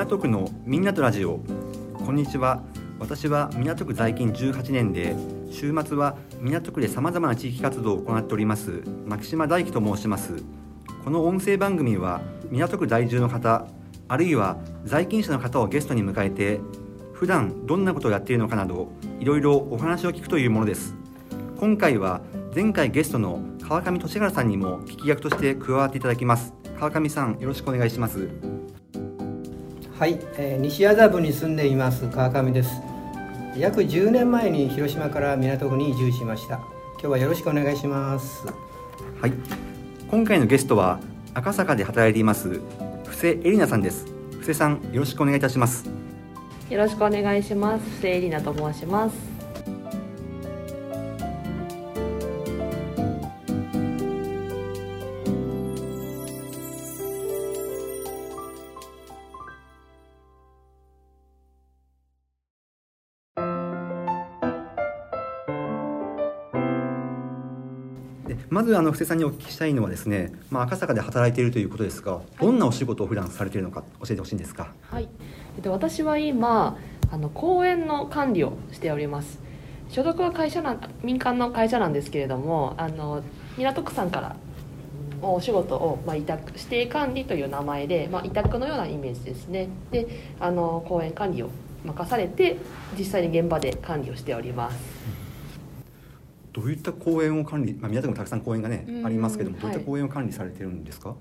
港区のみんなとラジオ。こんにちは。私は港区在勤18年で週末は港区でさまざまな地域活動を行っております牧島大樹と申します。この音声番組は港区在住の方あるいは在勤者の方をゲストに迎えて普段どんなことをやっているのかなどいろいろお話を聞くというものです。今回は前回ゲストの川上俊原さんにも聞き役として加わっていただきます。川上さんよろしくお願いします。はい、えー、西麻布に住んでいます川上です。約10年前に広島から港区に移住しました。今日はよろしくお願いします。はい今回のゲストは赤坂で働いています布施エリナさんです。布施さんよろしくお願いいたします。よろしくお願いします。布施エリナと申しますまずあの布施さんにお聞きしたいのはですね、まあ、赤坂で働いているということですが、どんなお仕事を普段されているのか教えてほしいんですか？はい、えっと、私は今あの公園の管理をしております。所属は会社な民間の会社なんですけれども、あの港区さんからお仕事を、まあ、委託指定管理という名前で、まあ、委託のようなイメージですねであの公園管理を任されて実際に現場で管理をしております。どういった公園を管理、まあ、宮崎もたくさん公園がね、ありますけどもどういった公園を管理されてるんですか、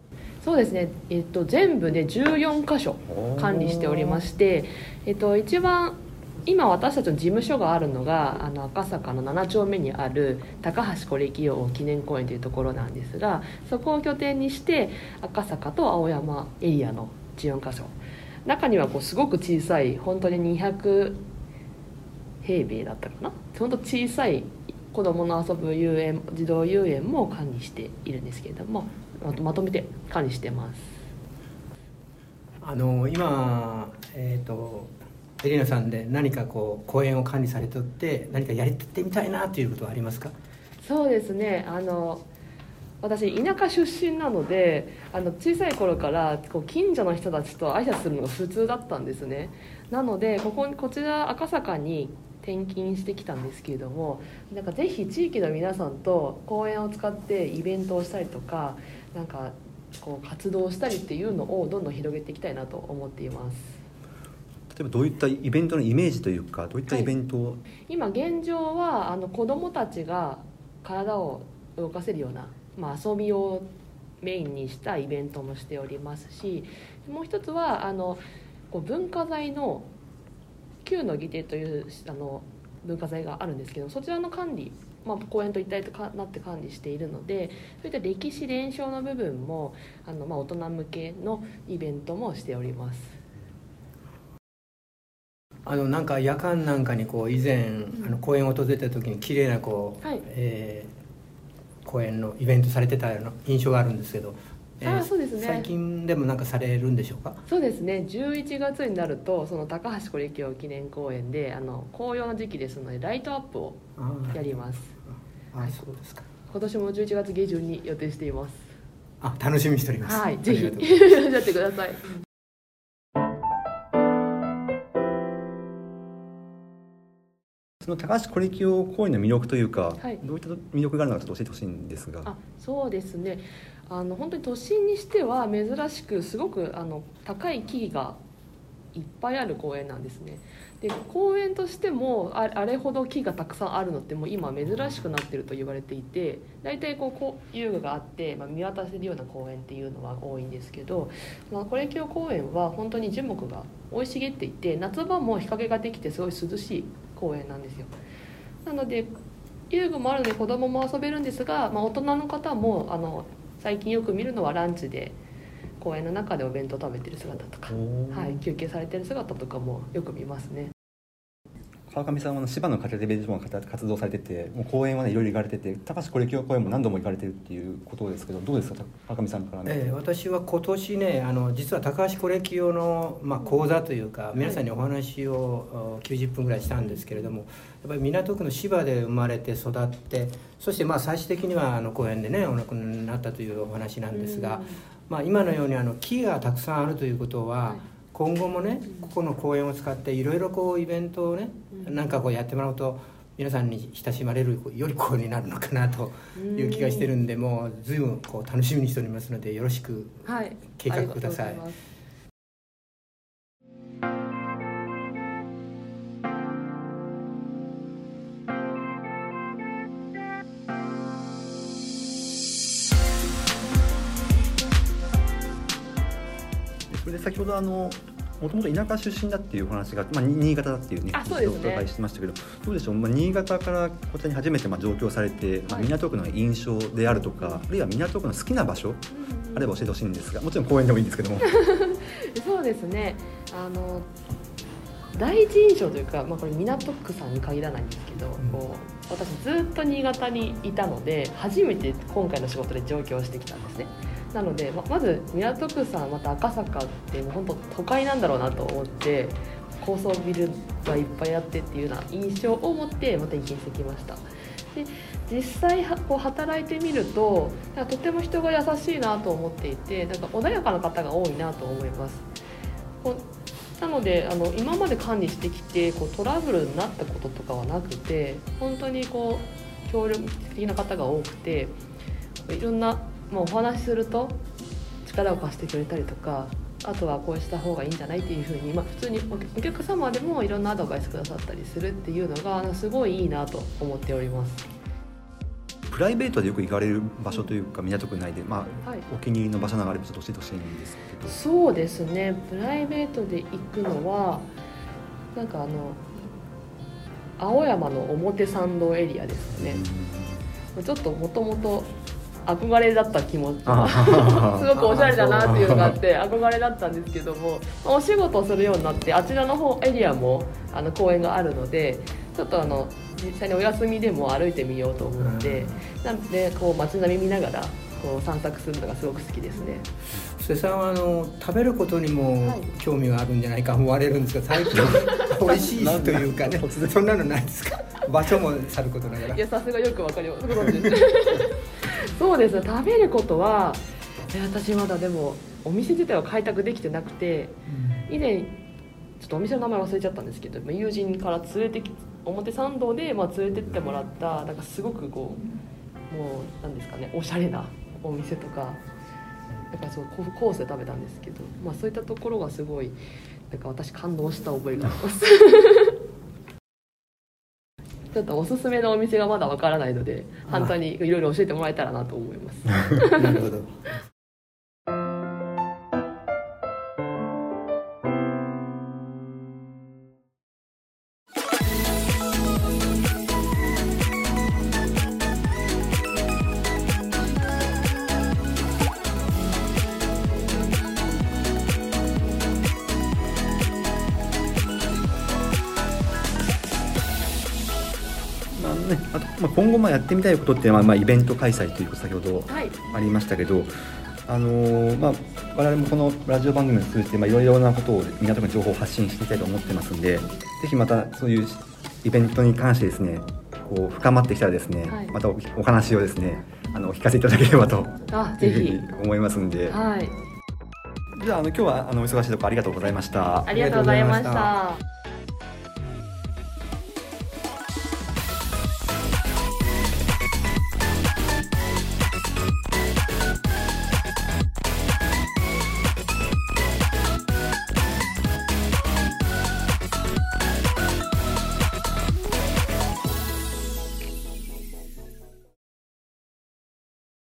そうですね、えっと、全部で14箇所管理しておりまして、えっと、一番今私たちの事務所があるのがあの赤坂の7丁目にある高橋是暦王記念公園というところなんですがそこを拠点にして赤坂と青山エリアの14箇所。中にはこうすごく小さい本当に200平米だったかな？本当小さい子どもの遊ぶ遊園児童遊園も管理しているんですけれどもまとめて管理してます。あの今、えーと、エリナさんで何かこう公園を管理されてって何かやりてみたいなということはありますか？そうですね。あの私田舎出身なのであの小さい頃からこう近所の人たちと挨拶するのが普通だったんですね。なのでこここちら赤坂に転勤してきたんですけれどもなんかぜひ地域の皆さんと公園を使ってイベントをしたりとかなんかこう活動したりっていうのをどんどん広げていきたいなと思っています。例えばどういったイベントのイメージというかどういったイベントを、はい、今現状はあの子どもたちが体を動かせるような、まあ、遊びをメインにしたイベントもしておりますしもう一つはあのこう文化財の旧の儀亭というあの文化財があるんですけどそちらの管理、まあ、公園と一体となって管理しているのでそういった歴史伝承の部分もあの、まあ、大人向けのイベントもしております。あのなんか夜間なんかにこう以前、あの公園を訪れた時に綺麗なこう、はい、えー、公園のイベントされてたような印象があるんですけどあそうですね。最近でもなんかされるんでしょうか？そうですね。11月になるとその高橋是暦記念公園であの紅葉の時期ですのでライトアップをやります。ああそうですか。今年も11月下旬に予定しています。あ楽しみにしております。はい。ぜひ。いらっしゃってくださいその高橋コレキオ公園の魅力というか、はい、どういった魅力があるのかちょっと教えてほしいんですが。あそうですね。あの本当に都心にしては珍しくすごくあの高い木々がいっぱいある公園なんですね。で公園としてもあれほど木がたくさんあるのってもう今珍しくなってると言われていて大体こうこう遊具があって、まあ、見渡せるような公園っていうのは多いんですけど、まあ、これ今日公園は本当に樹木が生い茂っていて夏場も日陰ができてすごい涼しい公園なんですよなので遊具もあるので子供も遊べるんですが、まあ、大人の方もあの最近よく見るのはランチで公園の中でお弁当食べてる姿とか、はい、休憩されてる姿とかもよく見ますね。川上さんは芝の家庭でベージも活動されててもう公園はねいろいろ行かれてて高橋コレキオ公園も何度も行かれてるっていうことですけどどうですか？川上さんから。ね、えー、私は今年ねあの実は高橋コレキオの、まあ、講座というか皆さんにお話を90分ぐらいしたんですけれどもやっぱり港区の芝で生まれて育ってそしてまあ最終的にはあの公園でねお亡くなりになったというお話なんですが、まあ、今のようにあの木がたくさんあるということは、はい今後もねここの公園を使っていろいろこうイベントをね、うん。なんかこうやってもらうと皆さんに親しまれる良い公園になるのかなという気がしてるんでもう随分こう楽しみにしておりますのでよろしくはい。計画ください。あり先ほどあのもともと田舎出身だっていうお話が、まあ、に新潟だっていうねお伺いしてましたけどどうでしょう、まあ、新潟からこちらに初めてまあ上京されて、まあ、はい港区の印象であるとか、あるいは港区の好きな場所うん。うんあれば教えてほしいんですがもちろん公園でもいいんですけども。そうですね。あの第一印象というか、まあ、これ港区さんに限らないんですけど、ん。こう私ずっと新潟にいたので初めて今回の仕事で上京してきたんですねなのでままず港区さんまた赤坂ってもう本当都会なんだろうなと思って高層ビルがいっぱいあってっていうような印象を持ってまた転勤してきました。で実際はこう働いてみるとなんかとても人が優しいなと思っていてなんか穏やかな方が多いなと思います。こうなのであの今まで管理してきてこうトラブルになったこととかはなくて本当にこう協力的な方が多くていろんな、まあ、お話しすると力を貸してくれたりとかあとはこうした方がいいんじゃないっていうふうに、まあ、普通におお客様でもいろんなアドバイスくださったりするっていうのがすごいいいなと思っております。プライベートでよく行かれる場所というか港区内で、まあはいお気に入りの場所などがあればちょっと教えてほしいんですけど。そうですねプライベートで行くのはなんかあの青山の表参道エリアですねちょっともともと憧れだった気持ち。がすごくおしゃれだなっていうのがあって憧れだったんですけどもまあお仕事をするようになってあちらの方エリアもあの公園があるのでちょっとあの実際にお休みでも歩いてみようと思ってなのでこう街並み見ながらこう散策するのがすごく好きですね。布施さんはあの食べることにもはい。興味があるんじゃないか思われるんですが最近。美味しいしというかね。そんなのないですか？場所もさることながら。いやさすがよくわかります。ご存知です そうです。ね食べることはえ私まだでもお店自体は開拓できてなくて以前ちょっとお店の名前忘れちゃったんですけどまあ友人から連れてき表参道でまあ連れてってもらったなんかすごくこうもうなんですかねおしゃれなお店とかなんかそうココースで食べたんですけど、まあ、そういったところがすごいなんか私感動した覚えがありますちょっとおすすめのお店がまだわからないので反対にいろいろ教えてもらえたらなと思います。なるほどね、あと、まあ、今後まあやってみたいことって、まあ、まあイベント開催ということ先ほどはい。ありましたけど、あのーまあ、我々もこのラジオ番組を通じて、まあ、いろいろなことを港区の情報を発信していきたいと思ってますんでぜひまたそういうイベントに関してですねこう深まってきたらですね、はい。またおお話をですねあのお聞かせいただければとあぜひ。いうふうに思いますんで。はい。じゃああの今日はあのお忙しいところありがとうございました。ありがとうございました